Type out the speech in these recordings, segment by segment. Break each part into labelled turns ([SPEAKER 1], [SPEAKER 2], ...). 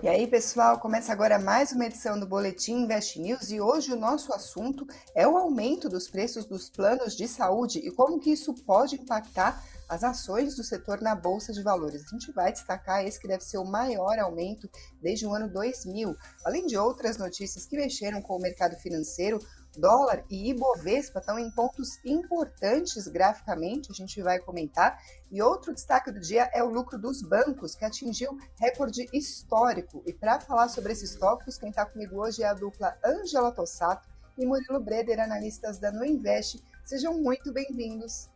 [SPEAKER 1] E aí, pessoal, começa agora mais uma edição do Boletim Invest News e hoje o nosso assunto é o aumento dos preços dos planos de saúde e como que isso pode impactar as ações do setor na Bolsa de Valores. A gente vai destacar esse que deve ser o maior aumento desde o ano 2000, além de outras notícias que mexeram com o mercado financeiro, dólar e Ibovespa estão em pontos importantes graficamente, a gente vai comentar. E outro destaque do dia é o lucro dos bancos, que atingiu recorde histórico. E para falar sobre esses tópicos, quem está comigo hoje é a dupla Angela Tossato e Murilo Breder, analistas da Nuinvest. Sejam muito bem-vindos.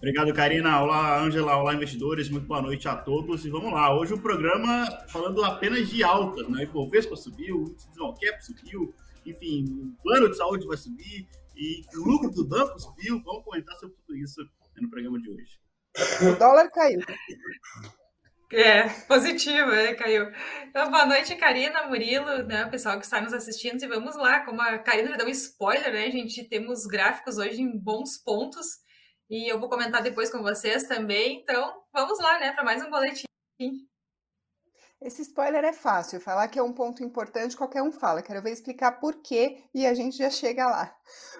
[SPEAKER 2] Obrigado, Karina. Olá, Angela. Olá, investidores. Muito boa noite a todos. E vamos lá. Hoje o programa falando apenas de altas, né? Ibovespa subiu, o de subiu, enfim, o plano de saúde vai subir e o lucro do banco subiu. Vamos comentar sobre tudo isso no programa de hoje.
[SPEAKER 1] O dólar caiu.
[SPEAKER 3] É, positivo, é, caiu. Então, boa noite, Karina, Murilo, né, o pessoal que está nos assistindo. E vamos lá, como a Karina já deu um spoiler, né, gente? Temos gráficos hoje em bons pontos. E eu vou comentar depois com vocês também. Então, vamos lá, né, para mais um boletim.
[SPEAKER 1] Esse spoiler é fácil, falar que é um ponto importante, qualquer um fala. Quero ver explicar por quê e a gente já chega lá.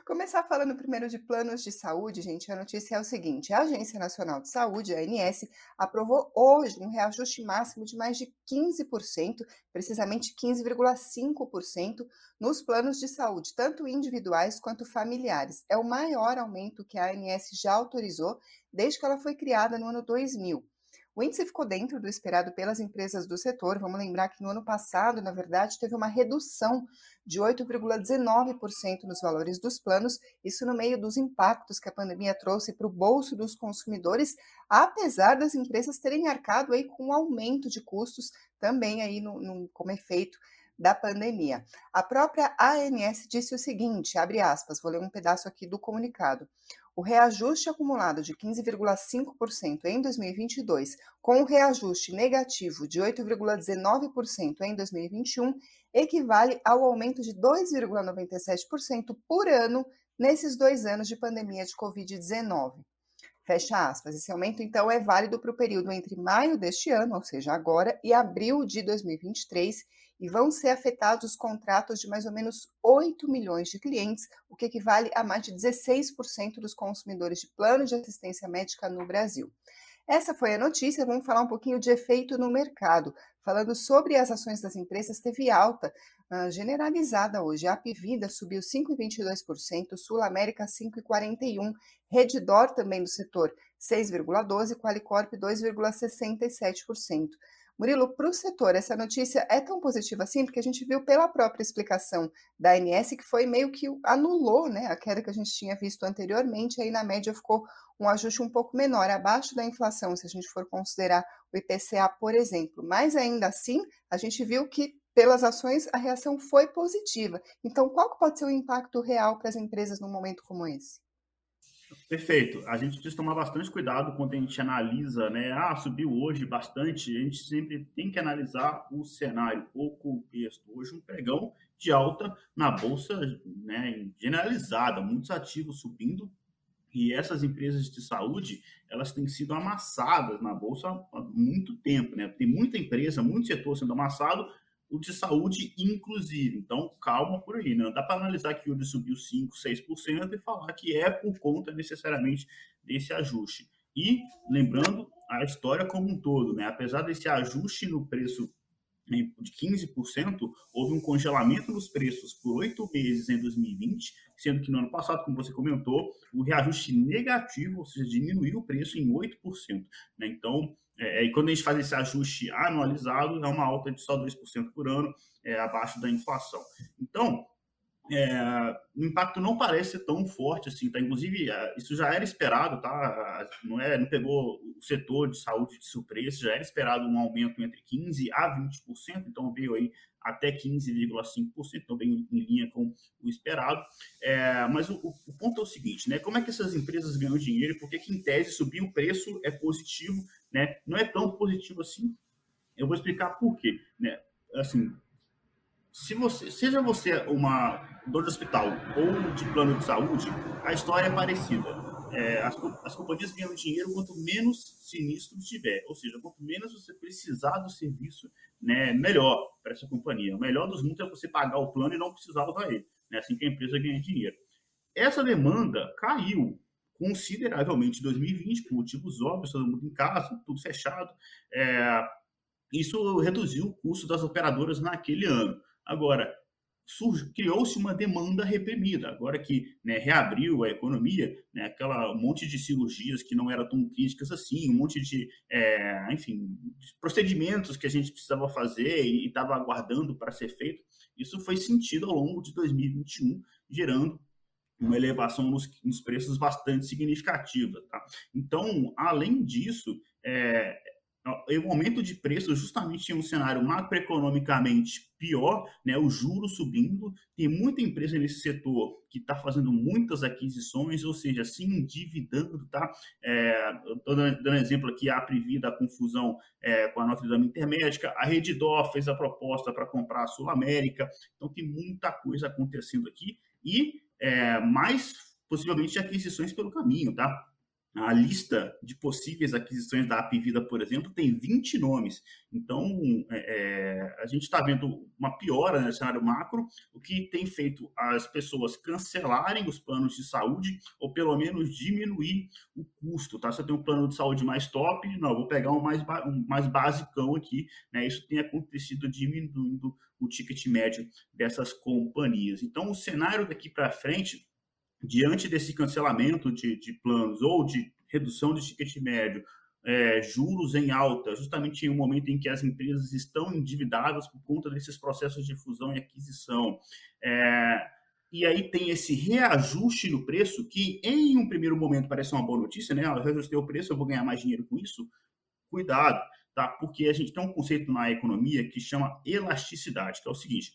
[SPEAKER 1] Começar falando primeiro de planos de saúde, gente. A notícia é o seguinte: a Agência Nacional de Saúde, a ANS, aprovou hoje um reajuste máximo de mais de 15%, precisamente 15,5%, nos planos de saúde, tanto individuais quanto familiares. É o maior aumento que a ANS já autorizou desde que ela foi criada no ano 2000. O índice ficou dentro do esperado pelas empresas do setor. Vamos lembrar que no ano passado, na verdade, teve uma redução de 8,19% nos valores dos planos, isso no meio dos impactos que a pandemia trouxe para o bolso dos consumidores, apesar das empresas terem arcado aí com um aumento de custos também aí no, no, como efeito da pandemia. A própria ANS disse o seguinte, abre aspas, vou ler um pedaço aqui do comunicado. O reajuste acumulado de 15,5% em 2022, com o reajuste negativo de 8,19% em 2021, equivale ao aumento de 2,97% por ano nesses dois anos de pandemia de Covid-19. Fecha aspas. Esse aumento, então, é válido para o período entre maio deste ano, ou seja, agora, e abril de 2023, e vão ser afetados os contratos de mais ou menos 8 milhões de clientes, o que equivale a mais de 16% dos consumidores de plano de assistência médica no Brasil. Essa foi a notícia, vamos falar um pouquinho de efeito no mercado. Falando sobre as ações das empresas, teve alta uh, generalizada hoje. A Apivida subiu 5,22%, Sul América 5,41%, Reddor também do setor 6,12%, Qualicorp 2,67%. Murilo, para o setor, essa notícia é tão positiva assim, porque a gente viu pela própria explicação da ANS que foi meio que anulou né, a queda que a gente tinha visto anteriormente, aí na média ficou um ajuste um pouco menor, abaixo da inflação, se a gente for considerar o IPCA, por exemplo. Mas ainda assim, a gente viu que pelas ações a reação foi positiva. Então, qual pode ser o impacto real para as empresas num momento como esse?
[SPEAKER 2] Perfeito. A gente precisa tomar bastante cuidado quando a gente analisa, né? Ah, subiu hoje bastante. A gente sempre tem que analisar o cenário, o contexto. Hoje, um pregão de alta na bolsa, né? Generalizada, muitos ativos subindo. E essas empresas de saúde, elas têm sido amassadas na bolsa há muito tempo, né? Tem muita empresa, muito setor sendo amassado o de saúde, inclusive. Então, calma por aí. Não né? dá para analisar que o de subiu 5%, 6% e falar que é por conta necessariamente desse ajuste. E, lembrando, a história como um todo, né? apesar desse ajuste no preço de 15%, houve um congelamento nos preços por oito meses em 2020, sendo que no ano passado, como você comentou, o reajuste negativo, ou seja, diminuiu o preço em 8%. Né? Então, é, e quando a gente faz esse ajuste anualizado, é uma alta de só 2% por ano, é, abaixo da inflação. Então, é, o impacto não parece tão forte assim, tá? Inclusive, é, isso já era esperado, tá? Não, é, não pegou o setor de saúde de surpresa, já era esperado um aumento entre 15% a 20%, então veio aí até 15,5%, então bem em linha com o esperado. É, mas o, o, ponto é o seguinte, né? Como é que essas empresas ganham dinheiro? Porque que em tese subir o preço é positivo, né? Não é tão positivo assim. Eu vou explicar por quê, né? Assim, se você, seja você uma dor de hospital ou de plano de saúde, a história é parecida. É, as, as companhias ganham dinheiro quanto menos sinistro tiver, ou seja, quanto menos você precisar do serviço né, melhor para essa companhia. O melhor dos mundos é você pagar o plano e não precisar usar ele. Né? Assim que a empresa ganha dinheiro. Essa demanda caiu consideravelmente em 2020, por motivos óbvios, todo mundo em casa, tudo fechado. É, isso reduziu o custo das operadoras naquele ano. Agora, criou-se uma demanda reprimida. Agora que né, reabriu a economia, né, aquela um monte de cirurgias que não eram tão críticas assim, um monte de, é, enfim, procedimentos que a gente precisava fazer e estava aguardando para ser feito, isso foi sentido ao longo de 2021, gerando uma elevação nos, nos preços bastante significativa. Tá? Então, além disso, é, o aumento de preços justamente em um cenário macroeconomicamente pior, né, o juro subindo, tem muita empresa nesse setor que está fazendo muitas aquisições, ou seja, se endividando, tá? É, Estou dando, exemplo aqui, a Aprivida, a confusão é, com a Notre Dame Intermédica, a Redditor fez a proposta para comprar a Sul América, então tem muita coisa acontecendo aqui e é, mais possivelmente aquisições pelo caminho, tá? A lista de possíveis aquisições da Apivida, por exemplo, tem 20 nomes. Então, é, é a gente está vendo uma piora no cenário macro, o que tem feito as pessoas cancelarem os planos de saúde ou pelo menos diminuir o custo. Tá? Se eu tenho um plano de saúde mais top, não, vou pegar um mais, um mais basicão aqui. Né? Isso tem acontecido diminuindo o ticket médio dessas companhias. Então, o cenário daqui para frente diante desse cancelamento de, de planos ou de redução de ticket médio, é, juros em alta, justamente em um momento em que as empresas estão endividadas por conta desses processos de fusão e aquisição. É, e aí tem esse reajuste no preço, que em um primeiro momento parece uma boa notícia, né? Ah, eu reajustei o preço, eu vou ganhar mais dinheiro com isso. Cuidado, tá? Porque a gente tem um conceito na economia que chama elasticidade, que é o seguinte: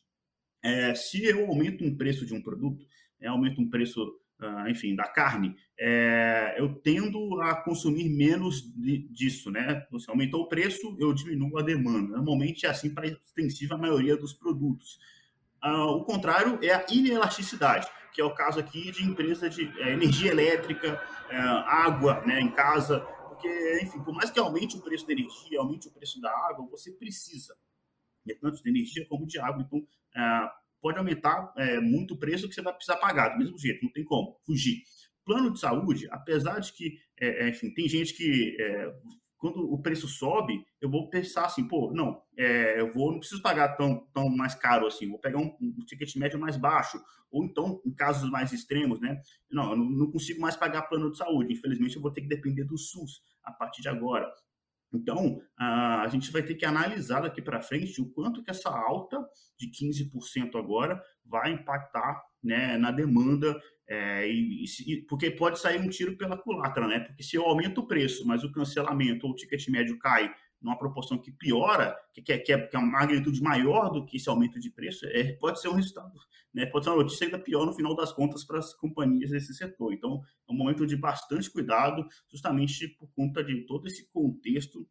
[SPEAKER 2] é, se eu aumento um preço de um produto, é, aumenta um preço, uh, enfim, da carne, é, eu tendo a consumir menos de, disso, né? Você aumentou o preço, eu diminuo a demanda. Normalmente é assim para a extensiva maioria dos produtos. Uh, o contrário é a inelasticidade, que é o caso aqui de empresa de é, energia elétrica, é, água né, em casa, porque, enfim, por mais que aumente o preço da energia, aumente o preço da água, você precisa, tanto de energia como de água. Então, é, pode aumentar é, muito o preço que você vai precisar pagar, do mesmo jeito, não tem como fugir. Plano de saúde, apesar de que, é, é enfim, tem gente que é, quando o preço sobe, eu vou pensar assim, pô, não, é, eu vou, não preciso pagar tão, tão mais caro assim, vou pegar um, um ticket médio mais baixo, ou então, em casos mais extremos, né, não, eu não consigo mais pagar plano de saúde, infelizmente eu vou ter que depender do SUS a partir de agora. Então, a gente vai ter que analisar daqui para frente o quanto que essa alta de 15% agora vai impactar né, na demanda, é, e, e, porque pode sair um tiro pela culatra, né? Porque se eu aumento o preço, mas o cancelamento ou o ticket médio cai numa proporção que piora, que, que, é, que, é, que é uma magnitude maior do que esse aumento de preço, é, pode ser um resultado, né? pode ser uma notícia ainda pior no final das contas para as companhias desse setor. Então, é um momento de bastante cuidado, justamente por conta de todo esse contexto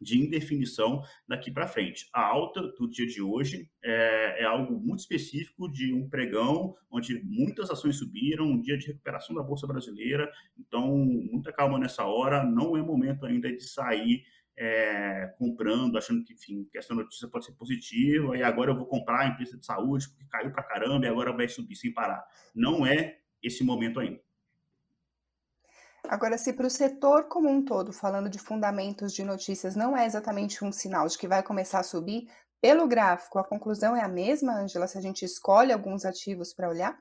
[SPEAKER 2] de indefinição daqui para frente. A alta do dia de hoje é, é, algo muito específico de um pregão onde muitas ações subiram, um dia de recuperação da Bolsa Brasileira, então muita calma nessa hora, não é momento ainda de sair é, comprando, achando que, enfim, que essa notícia pode ser positiva, e agora eu vou comprar a empresa de saúde porque caiu para caramba e agora vai subir sem parar. Não é esse momento ainda.
[SPEAKER 1] Agora, se para o setor como um todo, falando de fundamentos de notícias, não é exatamente um sinal de que vai começar a subir, pelo gráfico, a conclusão é a mesma, Angela, se a gente escolhe alguns ativos para olhar?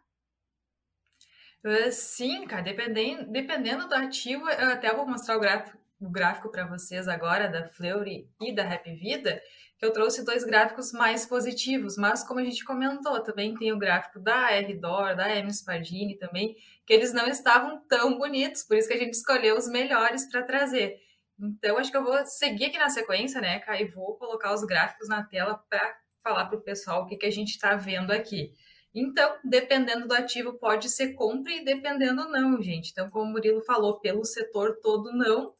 [SPEAKER 3] Uh, sim, cara, dependendo, dependendo do ativo, eu até vou mostrar o gráfico, o gráfico para vocês agora da Fleury e da Happy Vida, que eu trouxe dois gráficos mais positivos, mas como a gente comentou, também tem o gráfico da R-Dor, da M Spardini também, que eles não estavam tão bonitos, por isso que a gente escolheu os melhores para trazer. Então, acho que eu vou seguir aqui na sequência, né, Kai, e vou colocar os gráficos na tela para falar para o pessoal o que, que a gente está vendo aqui. Então, dependendo do ativo, pode ser compra e dependendo não, gente. Então, como o Murilo falou, pelo setor todo não,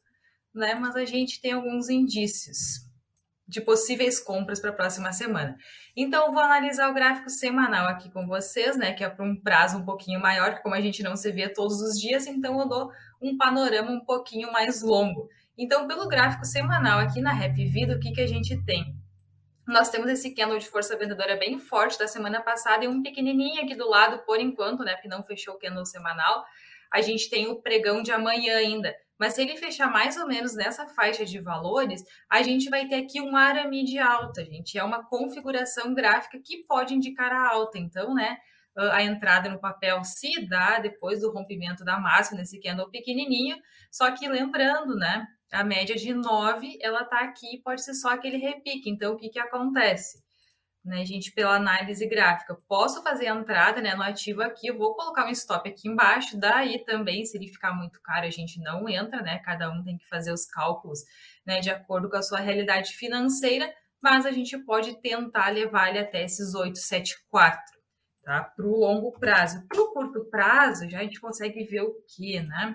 [SPEAKER 3] né? Mas a gente tem alguns indícios de possíveis compras para a próxima semana. Então, vou analisar o gráfico semanal aqui com vocês, né? Que é para um prazo um pouquinho maior, que como a gente não se vê todos os dias, então eu dou um panorama um pouquinho mais longo. Então, pelo gráfico semanal aqui na Rap Vida, o que, que a gente tem? nós temos esse candle de força vendedora bem forte da semana passada e um pequenininho aqui do lado, por enquanto, né? Porque não fechou o candle semanal. A gente tem o pregão de amanhã ainda. Mas se ele fechar mais ou menos nessa faixa de valores, a gente vai ter aqui um arame de alta, gente. É uma configuração gráfica que pode indicar a alta. Então, né, a entrada no papel se dá depois do rompimento da máxima nesse candle pequenininho. Só que lembrando, né, a média de 9, ela tá aqui, pode ser só aquele repique. Então, o que que acontece? Né, gente, pela análise gráfica. Posso fazer a entrada né, no ativo aqui, eu vou colocar um stop aqui embaixo, daí também, se ele ficar muito caro, a gente não entra, né? Cada um tem que fazer os cálculos né, de acordo com a sua realidade financeira, mas a gente pode tentar levar ele até esses 874 tá? Para o longo prazo. Para o curto prazo, já a gente consegue ver o que, né?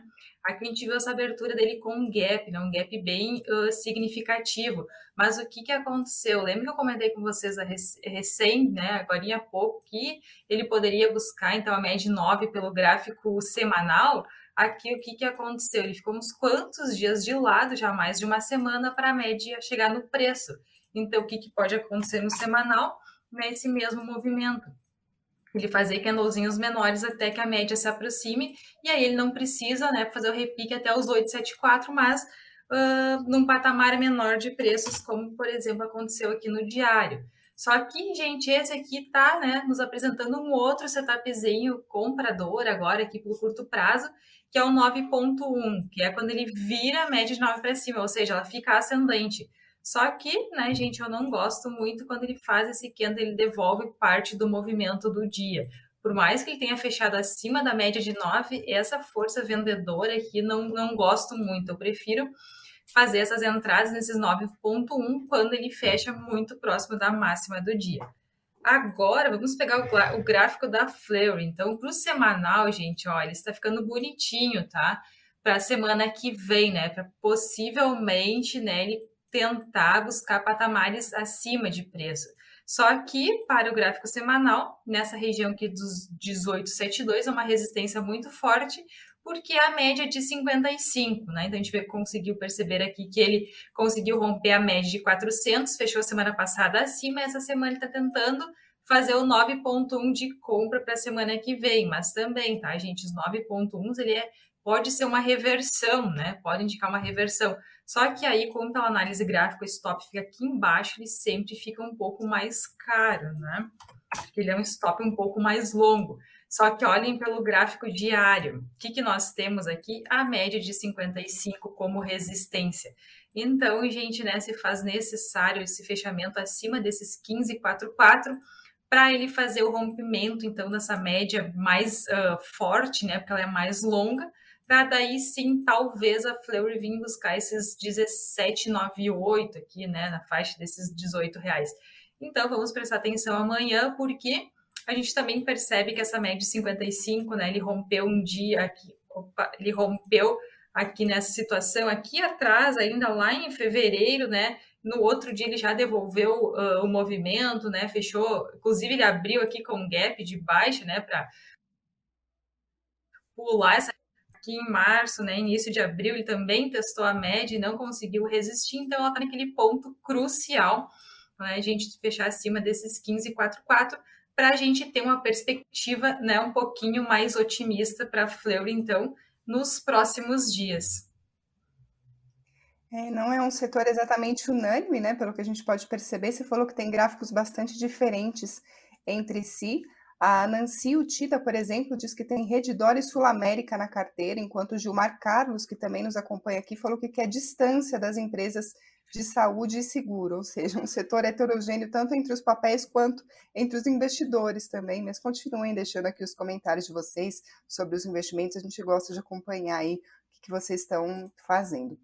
[SPEAKER 3] Aqui a gente viu essa abertura dele com um gap, né? um gap bem uh, significativo. Mas o que, que aconteceu? Lembra que eu comentei com vocês recém, né, agora há pouco, que ele poderia buscar, então, a média 9 pelo gráfico semanal? Aqui, o que, que aconteceu? Ele ficou uns quantos dias de lado, já mais de uma semana, para a média chegar no preço. Então, o que, que pode acontecer no semanal? Nesse mesmo movimento ele fazer candlezinhos menores até que a média se aproxime, e aí ele não precisa né, fazer o repique até os 874, mas uh, num patamar menor de preços, como por exemplo aconteceu aqui no diário. Só que, gente, esse aqui tá né, nos apresentando um outro setupzinho comprador agora aqui pelo curto prazo, que é o 9.1, que é quando ele vira a média de 9 para cima, ou seja, ela fica ascendente. Só que, né, gente, eu não gosto muito quando ele faz esse candle, ele devolve parte do movimento do dia. Por mais que ele tenha fechado acima da média de 9, essa força vendedora aqui não, não gosto muito. Eu prefiro fazer essas entradas nesses 9.1 quando ele fecha muito próximo da máxima do dia. Agora, vamos pegar o, o gráfico da Fleury. Então, para o semanal, gente, olha, ele está ficando bonitinho, tá? Para a semana que vem, né? Para possivelmente, né, ele tentar buscar patamares acima de preço. Só que para o gráfico semanal, nessa região aqui dos 18,72 é uma resistência muito forte, porque é a média de 55, né? Então a gente conseguiu perceber aqui que ele conseguiu romper a média de 400, fechou semana passada acima, essa semana ele está tentando fazer o 9.1 de compra para a semana que vem, mas também, tá, gente, os 9.1 ele é pode ser uma reversão, né? Pode indicar uma reversão. Só que aí, como pela análise gráfica, o stop fica aqui embaixo, ele sempre fica um pouco mais caro, né? Porque ele é um stop um pouco mais longo. Só que olhem pelo gráfico diário. O que, que nós temos aqui? A média de 55 como resistência. Então, gente, né, se faz necessário esse fechamento acima desses 15,44 para ele fazer o rompimento, então, dessa média mais uh, forte, né, porque ela é mais longa, para daí sim, talvez a Fleury vir buscar esses 17,98 aqui, né, na faixa desses 18 reais. Então, vamos prestar atenção amanhã, porque a gente também percebe que essa média de 55, né, ele rompeu um dia aqui, opa, ele rompeu aqui nessa situação, aqui atrás, ainda lá em fevereiro, né, no outro dia ele já devolveu uh, o movimento, né, fechou, inclusive ele abriu aqui com um gap de baixa, né, para pular essa que em março, né, início de abril, ele também testou a média e não conseguiu resistir, então ela está naquele ponto crucial, né, a gente fechar acima desses 15,44 para a gente ter uma perspectiva né, um pouquinho mais otimista para a Fleury, então, nos próximos dias.
[SPEAKER 1] É, não é um setor exatamente unânime, né? Pelo que a gente pode perceber, você falou que tem gráficos bastante diferentes entre si. A Nancy Utida, por exemplo, diz que tem Redditor e Sul América na carteira, enquanto Gilmar Carlos, que também nos acompanha aqui, falou que quer distância das empresas de saúde e seguro, ou seja, um setor heterogêneo tanto entre os papéis quanto entre os investidores também, mas continuem deixando aqui os comentários de vocês sobre os investimentos, a gente gosta de acompanhar aí o que vocês estão fazendo.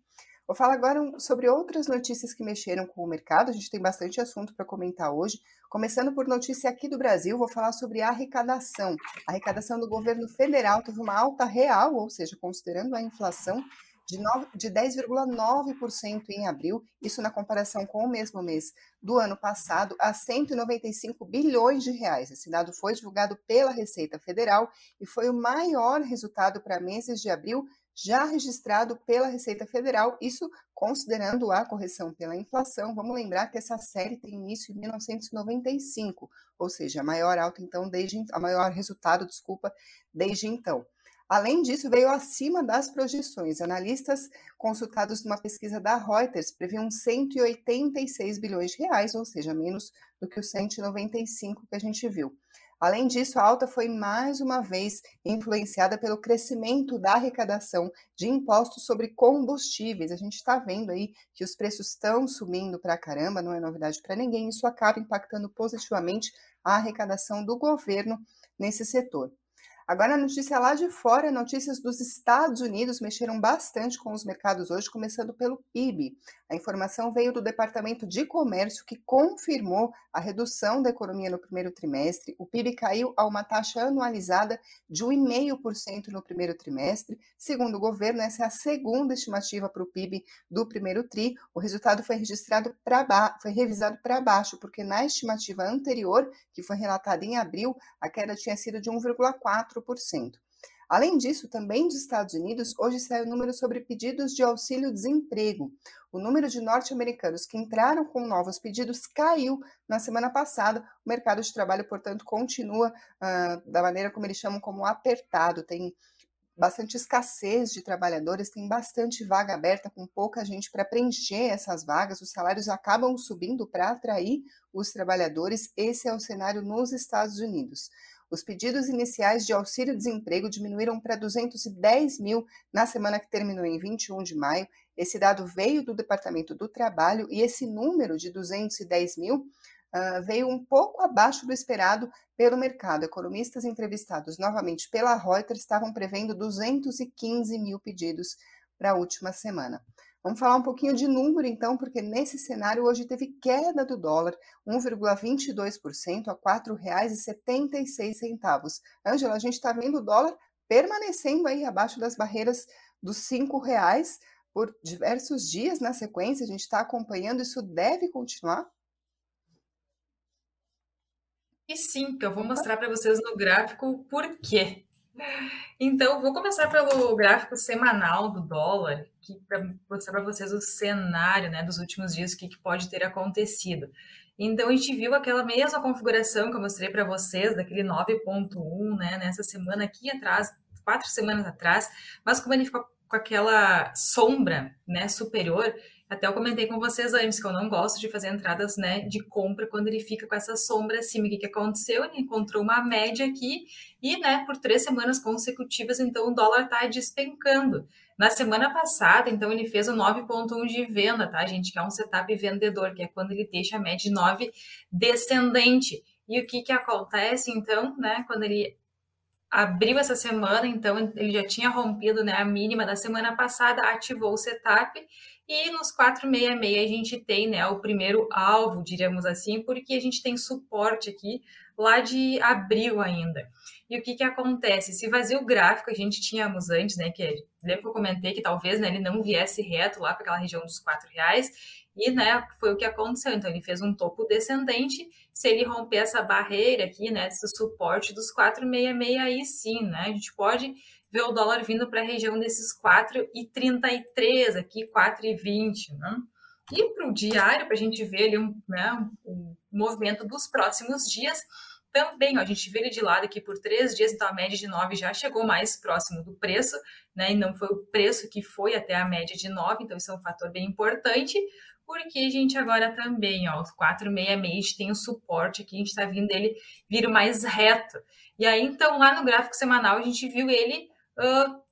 [SPEAKER 1] Vou falar agora sobre outras notícias que mexeram com o mercado. A gente tem bastante assunto para comentar hoje. Começando por notícia aqui do Brasil, vou falar sobre a arrecadação. A arrecadação do governo federal teve uma alta real, ou seja, considerando a inflação, de, de 10,9% em abril, isso na comparação com o mesmo mês do ano passado, a 195 bilhões de reais. Esse dado foi divulgado pela Receita Federal e foi o maior resultado para meses de abril já registrado pela Receita Federal, isso considerando a correção pela inflação. Vamos lembrar que essa série tem início em 1995, ou seja, a maior alta então desde a maior resultado, desculpa, desde então. Além disso, veio acima das projeções. Analistas consultados numa pesquisa da Reuters previam 186 bilhões de reais, ou seja, menos do que os 195 que a gente viu. Além disso, a alta foi mais uma vez influenciada pelo crescimento da arrecadação de impostos sobre combustíveis. A gente está vendo aí que os preços estão subindo para caramba, não é novidade para ninguém. Isso acaba impactando positivamente a arrecadação do governo nesse setor. Agora, a notícia lá de fora, notícias dos Estados Unidos mexeram bastante com os mercados hoje, começando pelo PIB. A informação veio do Departamento de Comércio, que confirmou a redução da economia no primeiro trimestre. O PIB caiu a uma taxa anualizada de 1,5% no primeiro trimestre. Segundo o governo, essa é a segunda estimativa para o PIB do primeiro TRI. O resultado foi registrado para foi revisado para baixo, porque na estimativa anterior, que foi relatada em abril, a queda tinha sido de 1,4%. 4%. Além disso, também dos Estados Unidos, hoje saiu o número sobre pedidos de auxílio-desemprego. O número de norte-americanos que entraram com novos pedidos caiu na semana passada. O mercado de trabalho, portanto, continua uh, da maneira como eles chamam como apertado. Tem bastante escassez de trabalhadores, tem bastante vaga aberta, com pouca gente para preencher essas vagas. Os salários acabam subindo para atrair os trabalhadores. Esse é o cenário nos Estados Unidos. Os pedidos iniciais de auxílio-desemprego diminuíram para 210 mil na semana que terminou em 21 de maio. Esse dado veio do Departamento do Trabalho e esse número de 210 mil uh, veio um pouco abaixo do esperado pelo mercado. Economistas entrevistados novamente pela Reuters estavam prevendo 215 mil pedidos para a última semana. Vamos falar um pouquinho de número, então, porque nesse cenário hoje teve queda do dólar, 1,22% a R$ 4,76. Ângela, a gente está vendo o dólar permanecendo aí abaixo das barreiras dos R$ reais por diversos dias na sequência. A gente está acompanhando, isso deve continuar?
[SPEAKER 3] E sim, que eu vou mostrar para vocês no gráfico por quê. Então, vou começar pelo gráfico semanal do dólar, para mostrar para vocês o cenário né, dos últimos dias, o que, que pode ter acontecido. Então, a gente viu aquela mesma configuração que eu mostrei para vocês, daquele 9.1, né, nessa semana aqui atrás, quatro semanas atrás, mas como ele ficou com aquela sombra né, superior, até eu comentei com vocês antes que eu não gosto de fazer entradas né, de compra quando ele fica com essa sombra acima. O que, que aconteceu? Ele encontrou uma média aqui e, né, por três semanas consecutivas, então o dólar está despencando. Na semana passada, então, ele fez o 9,1 de venda, tá, gente? Que é um setup vendedor, que é quando ele deixa a média de 9 descendente. E o que, que acontece, então, né, quando ele abriu essa semana, então ele já tinha rompido né, a mínima da semana passada, ativou o setup e nos 466 a gente tem né, o primeiro alvo, diríamos assim, porque a gente tem suporte aqui lá de abril ainda. E o que, que acontece? Se vazio gráfico a gente tínhamos antes, né? Que lembra que eu comentei que talvez né, ele não viesse reto lá para aquela região dos quatro reais, e né, foi o que aconteceu. Então, ele fez um topo descendente. Se ele romper essa barreira aqui, né, esse suporte dos 4,66, aí sim, né, a gente pode ver o dólar vindo para a região desses 4,33 aqui, 4,20, né? E para o diário, para a gente ver ali um, né, um movimento dos próximos dias, também, ó, a gente vê ele de lado aqui por três dias, então a média de 9 já chegou mais próximo do preço, né? E não foi o preço que foi até a média de 9, então isso é um fator bem importante, porque a gente agora também, ó, 466 tem o suporte aqui, a gente está vindo ele vir mais reto. E aí, então, lá no gráfico semanal, a gente viu ele uh,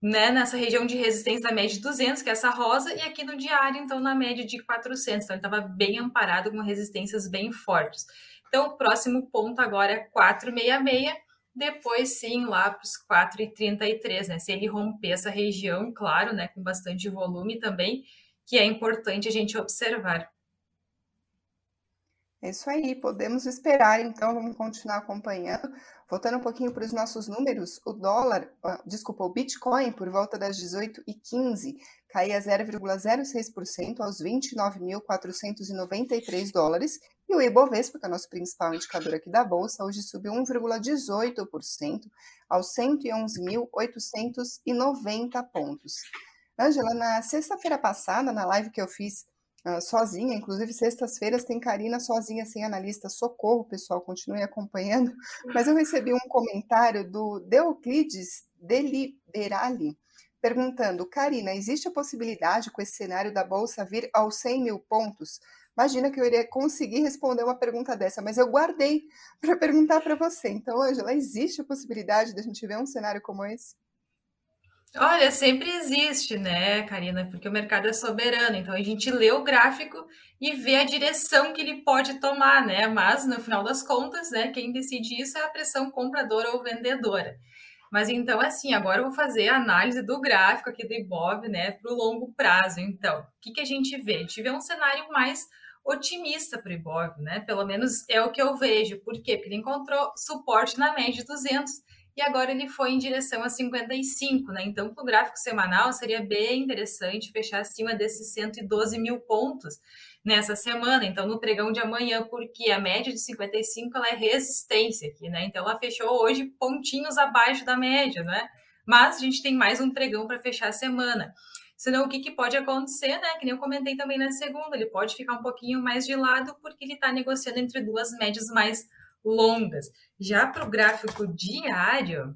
[SPEAKER 3] né, nessa região de resistência da média de 200, que é essa rosa, e aqui no diário, então, na média de 400. Então, ele estava bem amparado com resistências bem fortes. Então, o próximo ponto agora é 466, depois sim lá para os 4,33, né? Se ele romper essa região, claro, né, com bastante volume também, que é importante a gente observar.
[SPEAKER 1] É isso aí, podemos esperar, então vamos continuar acompanhando. Voltando um pouquinho para os nossos números, o dólar, desculpa, o Bitcoin, por volta das 18 e 15 caía 0,06% aos 29.493 dólares, e o Ibovespa, que é o nosso principal indicador aqui da Bolsa, hoje subiu 1,18% aos 111.890 pontos. Ângela, na sexta-feira passada, na live que eu fiz uh, sozinha, inclusive sextas-feiras tem Karina sozinha, sem analista, socorro, pessoal, continue acompanhando, mas eu recebi um comentário do Deoclides Deliberali, perguntando, Karina, existe a possibilidade com esse cenário da Bolsa vir aos 100 mil pontos? Imagina que eu iria conseguir responder uma pergunta dessa, mas eu guardei para perguntar para você. Então, Angela, existe a possibilidade de a gente ver um cenário como esse?
[SPEAKER 3] Olha, sempre existe, né, Karina? Porque o mercado é soberano, então a gente lê o gráfico e vê a direção que ele pode tomar, né? Mas no final das contas, né, quem decide isso é a pressão compradora ou vendedora. Mas então, assim, agora eu vou fazer a análise do gráfico aqui do Ibov, né, para o longo prazo. Então, o que, que a gente vê? A gente vê um cenário mais otimista para o Ibov, né? Pelo menos é o que eu vejo. Por quê? Porque ele encontrou suporte na média de 200 e agora ele foi em direção a 55, né? Então, para o gráfico semanal, seria bem interessante fechar acima desses 112 mil pontos nessa semana. Então, no pregão de amanhã, porque a média de 55 ela é resistência aqui, né? Então, ela fechou hoje pontinhos abaixo da média, né? Mas a gente tem mais um pregão para fechar a semana. Senão, o que, que pode acontecer, né? Que nem eu comentei também na segunda, ele pode ficar um pouquinho mais de lado porque ele está negociando entre duas médias mais longas. Já para o gráfico diário,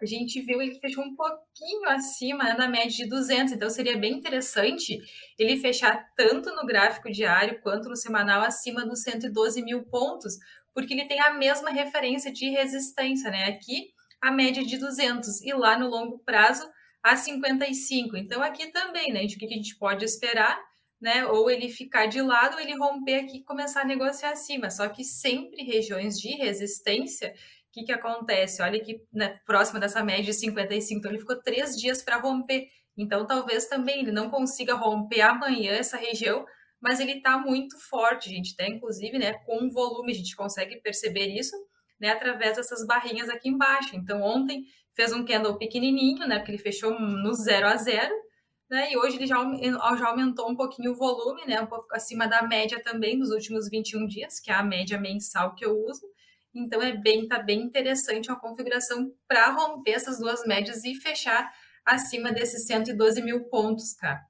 [SPEAKER 3] a gente viu ele fechou um pouquinho acima da média de 200, então seria bem interessante ele fechar tanto no gráfico diário quanto no semanal acima dos 112 mil pontos, porque ele tem a mesma referência de resistência, né? Aqui a média de 200 e lá no longo prazo a 55. Então, aqui também, né? O que a gente pode esperar, né? Ou ele ficar de lado, ou ele romper aqui e começar a negociar acima. Só que sempre regiões de resistência, o que, que acontece? Olha que né, próxima dessa média de 55, então ele ficou três dias para romper. Então, talvez também ele não consiga romper amanhã essa região, mas ele está muito forte, gente. Até, inclusive, né, com volume, a gente consegue perceber isso né, através dessas barrinhas aqui embaixo. Então, ontem fez um candle pequenininho, né, porque ele fechou no 0 a 0, né, e hoje ele já, já aumentou um pouquinho o volume, né, um pouco acima da média também dos últimos 21 dias, que é a média mensal que eu uso. Então, é bem, tá bem interessante a configuração para romper essas duas médias e fechar acima desses 112 mil pontos, cara.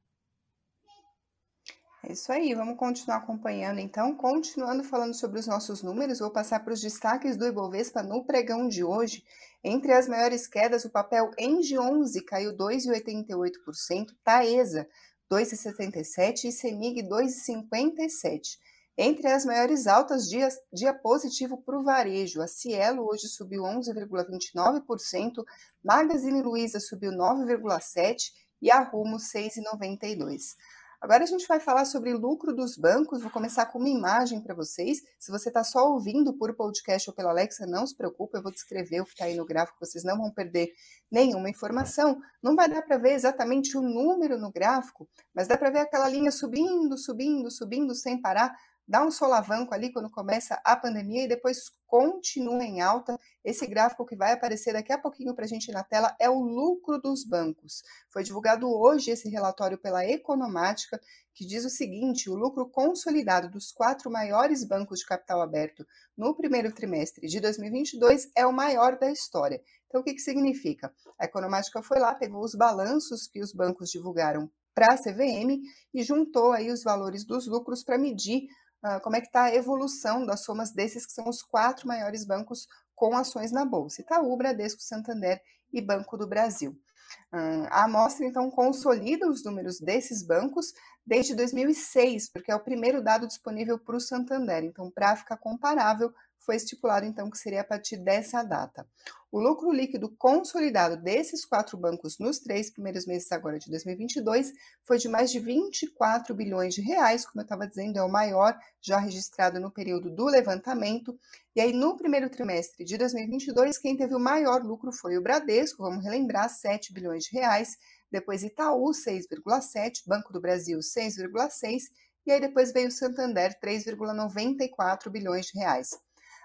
[SPEAKER 1] É isso aí, vamos continuar acompanhando então. Continuando falando sobre os nossos números, vou passar para os destaques do Ibovespa no pregão de hoje. Entre as maiores quedas, o papel Engie 11 caiu 2,88%, Taesa 2,77% e Semig 2,57%. Entre as maiores altas, dia, dia positivo para o varejo. A Cielo hoje subiu 11,29%, Magazine Luiza subiu 9,7% e a Rumo 6,92%. Agora a gente vai falar sobre lucro dos bancos. Vou começar com uma imagem para vocês. Se você está só ouvindo por podcast ou pela Alexa, não se preocupe, eu vou descrever o que está aí no gráfico, vocês não vão perder nenhuma informação. Não vai dar para ver exatamente o número no gráfico, mas dá para ver aquela linha subindo, subindo, subindo sem parar dá um solavanco ali quando começa a pandemia e depois continua em alta. Esse gráfico que vai aparecer daqui a pouquinho para a gente na tela é o lucro dos bancos. Foi divulgado hoje esse relatório pela Economática, que diz o seguinte: o lucro consolidado dos quatro maiores bancos de capital aberto no primeiro trimestre de 2022 é o maior da história. Então, o que, que significa? A Economática foi lá, pegou os balanços que os bancos divulgaram para a CVM e juntou aí os valores dos lucros para medir como é que está a evolução das somas desses que são os quatro maiores bancos com ações na Bolsa, Itaú, Bradesco, Santander e Banco do Brasil. Uh, a amostra, então, consolida os números desses bancos desde 2006, porque é o primeiro dado disponível para o Santander. Então, para ficar comparável, foi estipulado então que seria a partir dessa data. O lucro líquido consolidado desses quatro bancos nos três primeiros meses agora de 2022 foi de mais de 24 bilhões de reais, como eu estava dizendo, é o maior já registrado no período do levantamento. E aí, no primeiro trimestre de 2022, quem teve o maior lucro foi o Bradesco, vamos relembrar, 7 bilhões de reais, depois Itaú, 6,7, Banco do Brasil, 6,6, e aí depois veio o Santander, 3,94 bilhões de reais.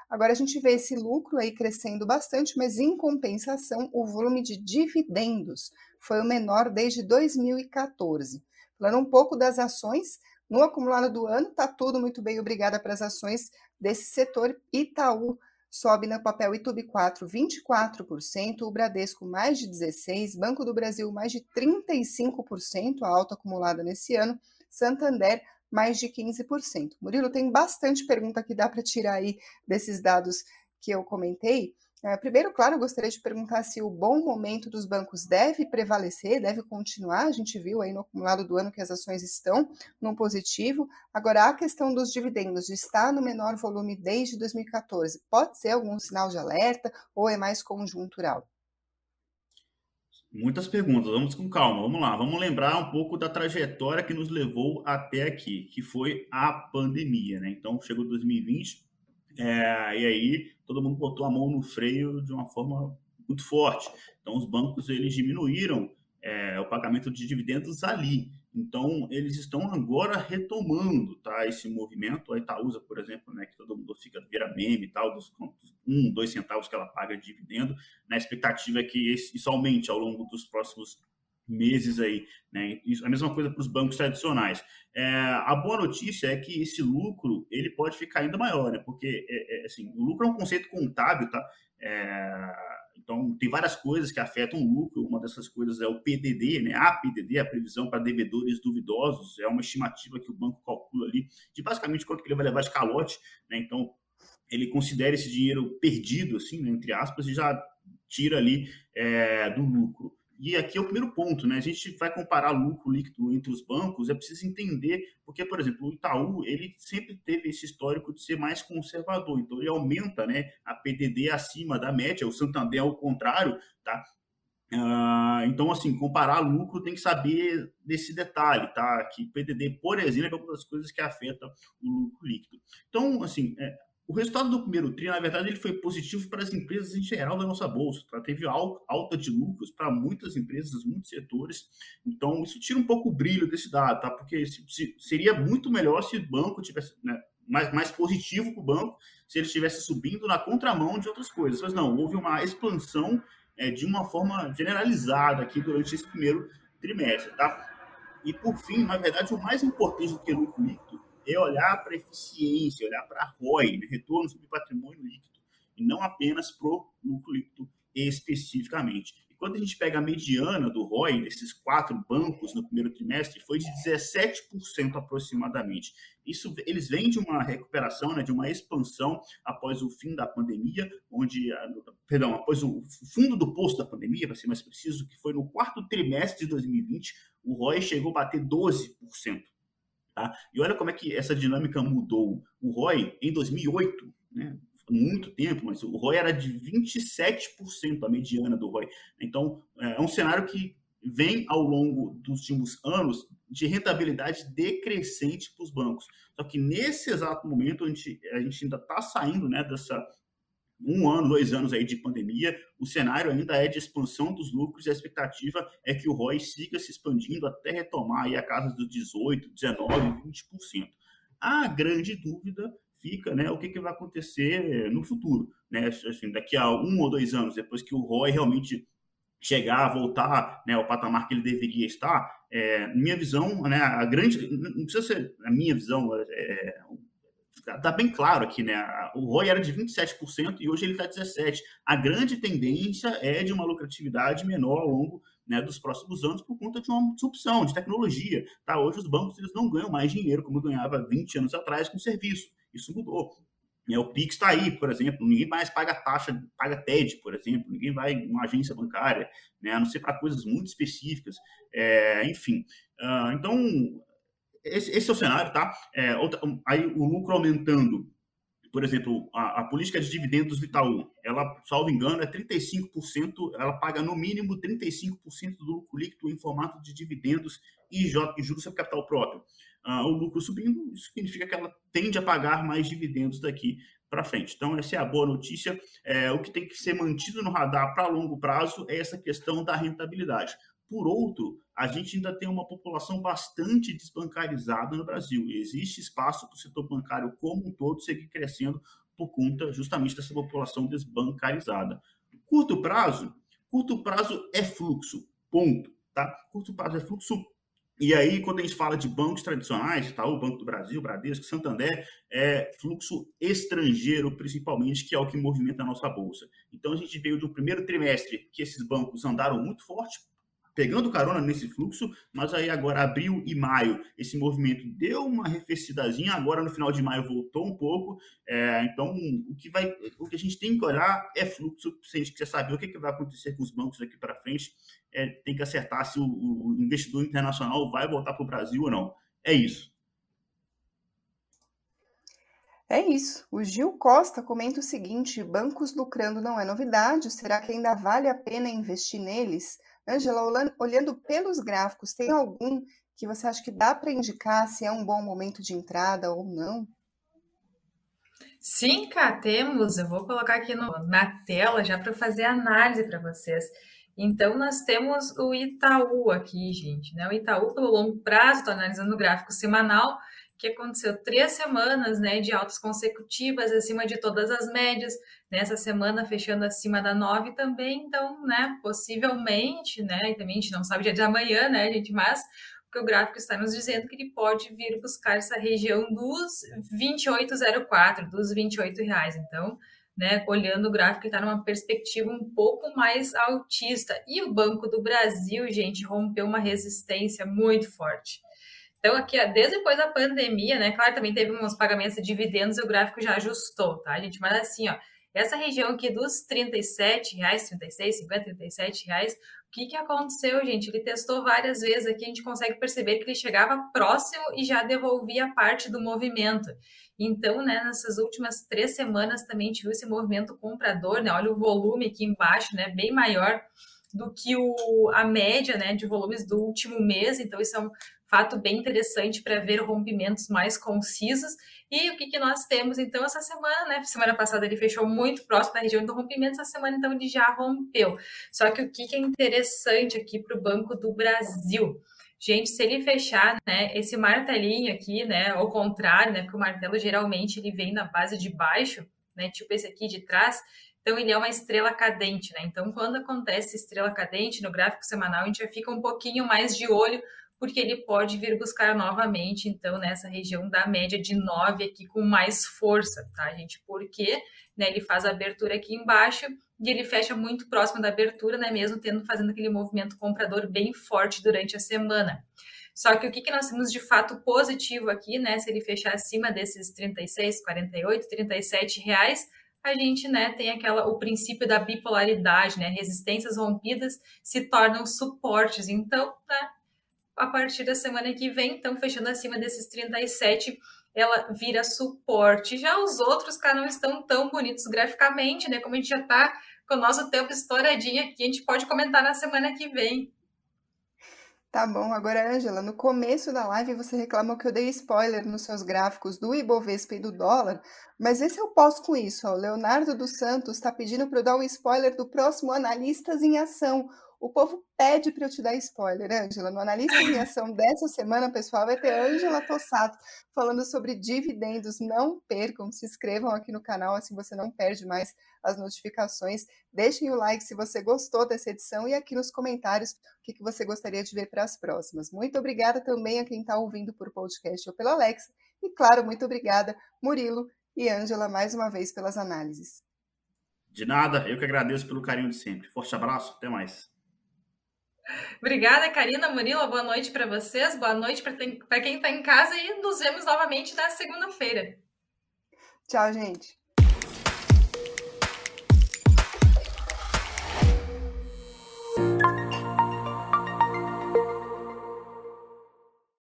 [SPEAKER 1] Agora a gente vê esse lucro aí crescendo bastante, mas em compensação, o volume de dividendos foi o menor desde 2014. Falando um pouco das ações, no acumulado do ano, está tudo muito bem, obrigada para as ações desse setor. Itaú sobe no papel Itube 4, 24%, o Bradesco mais de 16%, Banco do Brasil mais de 35%, a alta acumulada nesse ano, Santander mais de 15%. Murilo, tem bastante pergunta que dá para tirar aí desses dados que eu comentei. É, primeiro, claro, eu gostaria de perguntar se o bom momento dos bancos deve prevalecer, deve continuar. A gente viu aí no acumulado do ano que as ações estão num positivo. Agora, a questão dos dividendos de estar no menor volume desde 2014, pode ser algum sinal de alerta ou é mais conjuntural?
[SPEAKER 2] Muitas perguntas, vamos com calma, vamos lá, vamos lembrar um pouco da trajetória que nos levou até aqui, que foi a pandemia, né? Então, chegou 2020, é, e aí todo mundo botou a mão no freio de uma forma muito forte. Então, os bancos eles diminuíram é, o pagamento de dividendos ali. Então, eles estão agora retomando tá, esse movimento. A Itaúsa, por exemplo, né, que todo mundo fica, vira meme e tal, dos um, dois centavos que ela paga de dividendo. Né, a expectativa é que isso aumente ao longo dos próximos meses aí. Né? Isso, a mesma coisa para os bancos tradicionais. É, a boa notícia é que esse lucro ele pode ficar ainda maior, né? porque é, é, assim, o lucro é um conceito contábil, tá? É, então, tem várias coisas que afetam o lucro. Uma dessas coisas é o PDD, né? A PDD, a previsão para devedores duvidosos, é uma estimativa que o banco calcula ali de basicamente quanto que ele vai levar de calote, né? Então, ele considera esse dinheiro perdido, assim, né? entre aspas, e já tira ali é, do lucro. E aqui é o primeiro ponto, né? A gente vai comparar lucro líquido entre os bancos, é preciso entender, porque, por exemplo, o Itaú, ele sempre teve esse histórico de ser mais conservador, então ele aumenta, né, a PDD acima da média, o Santander ao contrário, tá? Uh, então, assim, comparar lucro tem que saber desse detalhe, tá? Que PDD, por exemplo, é uma das coisas que afeta o lucro líquido. Então, assim, é, o resultado do primeiro TRI, na verdade, ele foi positivo para as empresas em geral da nossa bolsa. Tá? Teve alta de lucros para muitas empresas, muitos setores. Então, isso tira um pouco o brilho desse dado, tá? porque se, se, seria muito melhor se o banco tivesse né, mais, mais positivo para o banco, se ele estivesse subindo na contramão de outras coisas. Mas não, houve uma expansão é, de uma forma generalizada aqui durante esse primeiro trimestre. Tá? E, por fim, na verdade, o mais importante do que lucro líquido é olhar para eficiência, olhar para ROI, né? retorno sobre patrimônio líquido, e não apenas para o lucro líquido especificamente. E quando a gente pega a mediana do ROI desses quatro bancos no primeiro trimestre, foi de 17% aproximadamente. Isso eles vêm de uma recuperação, né, de uma expansão após o fim da pandemia, onde, perdão, após o fundo do poço da pandemia, para ser mais preciso, que foi no quarto trimestre de 2020, o ROI chegou a bater 12%. Tá? E olha como é que essa dinâmica mudou. O ROI, em 2008, né, muito tempo, mas o ROI era de 27% a mediana do ROI. Então, é um cenário que vem ao longo dos últimos anos de rentabilidade decrescente para os bancos. Só que nesse exato momento a gente, a gente ainda está saindo né, dessa um ano, dois anos aí de pandemia, o cenário ainda é de expansão dos lucros e a expectativa é que o ROI siga se expandindo até retomar aí a casa dos 18, 19, 20%. A grande dúvida fica, né, o que, que vai acontecer no futuro, né, assim, daqui a um ou dois anos, depois que o ROI realmente chegar, voltar né, ao patamar que ele deveria estar, é, minha visão, né, a grande, não precisa ser a minha visão, é, tá bem claro aqui, né? O ROI era de 27% e hoje ele está 17%. A grande tendência é de uma lucratividade menor ao longo né, dos próximos anos por conta de uma disrupção de tecnologia. Tá? Hoje os bancos eles não ganham mais dinheiro como ganhava 20 anos atrás com serviço. Isso mudou. O Pix está aí, por exemplo, ninguém mais paga taxa, paga TED, por exemplo, ninguém vai em uma agência bancária, né, a não ser para coisas muito específicas. É, enfim, uh, então esse, esse é o cenário, tá? É, outra, aí o lucro aumentando. Por exemplo, a, a, política de dividendos do Itaú, ela, salvo engano, é 35%, ela paga no mínimo 35% do lucro líquido em formato de dividendos e, e juros sobre capital próprio. Ah, o lucro subindo, isso significa que ela tende a pagar mais dividendos daqui para frente. Então, essa é a boa notícia. É, o que tem que ser mantido no radar para longo prazo é essa questão da rentabilidade. Por outro, a gente ainda tem uma população bastante desbancarizada no Brasil. Existe espaço para o setor bancário como um todo seguir crescendo por conta justamente dessa população desbancarizada. Curto prazo, curto prazo é fluxo, ponto. Tá? Curto prazo é fluxo e aí, quando a gente fala de bancos tradicionais, Itaú, Banco do Brasil, Bradesco, Santander, é fluxo estrangeiro, principalmente, que é o que movimenta a nossa bolsa. Então, a gente veio do primeiro trimestre que esses bancos andaram muito forte, pegando carona nesse fluxo, mas aí agora abril e maio esse movimento deu uma arrefecidazinha, agora no final de maio voltou um pouco, é, então o que vai, o que a gente tem que olhar é fluxo, se a gente quiser saber o que, que vai acontecer com os bancos daqui para frente, é, tem que acertar se o, o investidor internacional vai voltar para o Brasil ou não. É isso.
[SPEAKER 1] É isso. O Gil Costa comenta o seguinte: bancos lucrando não é novidade. Será que ainda vale a pena investir neles? Angela, olhando pelos gráficos, tem algum que você acha que dá para indicar se é um bom momento de entrada ou não?
[SPEAKER 3] Sim, cá, temos. Eu vou colocar aqui no, na tela já para fazer análise para vocês. Então, nós temos o Itaú aqui, gente. Né? O Itaú, pelo longo prazo, estou analisando o gráfico semanal, que aconteceu três semanas né, de altas consecutivas, acima de todas as médias, nessa semana fechando acima da 9 também, então, né, possivelmente, né, e também a gente não sabe dia de amanhã, né, gente, mas o gráfico está nos dizendo que ele pode vir buscar essa região dos 28,04, dos 28 reais, então, né, olhando o gráfico, está numa perspectiva um pouco mais altista. E o Banco do Brasil, gente, rompeu uma resistência muito forte. Então, aqui, desde depois da pandemia, né? Claro, também teve uns pagamentos de dividendos e o gráfico já ajustou, tá, gente? Mas assim, ó, essa região aqui dos 37 reais, 36, 50, 37 reais, o que, que aconteceu, gente? Ele testou várias vezes aqui, a gente consegue perceber que ele chegava próximo e já devolvia parte do movimento. Então, né, nessas últimas três semanas também tive esse movimento comprador, né? Olha o volume aqui embaixo, né? Bem maior do que o, a média né, de volumes do último mês. Então, isso é um fato bem interessante para ver rompimentos mais concisos. E o que, que nós temos então essa semana, né? Semana passada ele fechou muito próximo da região do rompimento, essa semana então ele já rompeu. Só que o que, que é interessante aqui para o Banco do Brasil? Gente, se ele fechar, né, esse martelinho aqui, né, ao contrário, né, porque o martelo geralmente ele vem na base de baixo, né, tipo esse aqui de trás, então ele é uma estrela cadente, né? Então quando acontece estrela cadente no gráfico semanal, a gente já fica um pouquinho mais de olho porque ele pode vir buscar novamente, então, nessa região da média de 9 aqui com mais força, tá, gente? Porque né, ele faz a abertura aqui embaixo e ele fecha muito próximo da abertura, né, mesmo tendo fazendo aquele movimento comprador bem forte durante a semana. Só que o que, que nós temos de fato positivo aqui, né, se ele fechar acima desses 36, 48, 37 reais, a gente né, tem aquela o princípio da bipolaridade, né? Resistências rompidas se tornam suportes. Então, né, a partir da semana que vem, então fechando acima desses 37, ela vira suporte. Já os outros, cara, não estão tão bonitos graficamente, né? Como a gente já está com o nosso tempo estouradinho aqui, a gente pode comentar na semana que vem.
[SPEAKER 1] Tá bom, agora, Angela, no começo da live você reclamou que eu dei spoiler nos seus gráficos do Ibovespa e do dólar, mas esse eu posso com isso. O Leonardo dos Santos está pedindo para eu dar um spoiler do próximo Analistas em Ação, o povo pede para eu te dar spoiler, Ângela. No Analista em Ação dessa semana, pessoal, vai ter Ângela Tossato falando sobre dividendos. Não percam, se inscrevam aqui no canal, assim você não perde mais as notificações. Deixem o like se você gostou dessa edição e aqui nos comentários o que, que você gostaria de ver para as próximas. Muito obrigada também a quem está ouvindo por podcast ou pelo Alexa. E, claro, muito obrigada, Murilo e Ângela, mais uma vez pelas análises.
[SPEAKER 2] De nada, eu que agradeço pelo carinho de sempre. Forte abraço, até mais.
[SPEAKER 3] Obrigada, Karina Murilo. Boa noite para vocês. Boa noite para quem está em casa e nos vemos novamente na segunda-feira.
[SPEAKER 1] Tchau, gente.